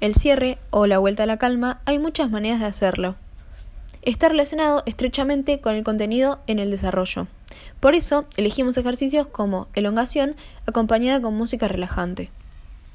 el cierre o la vuelta a la calma, hay muchas maneras de hacerlo. Está relacionado estrechamente con el contenido en el desarrollo. Por eso, elegimos ejercicios como elongación acompañada con música relajante.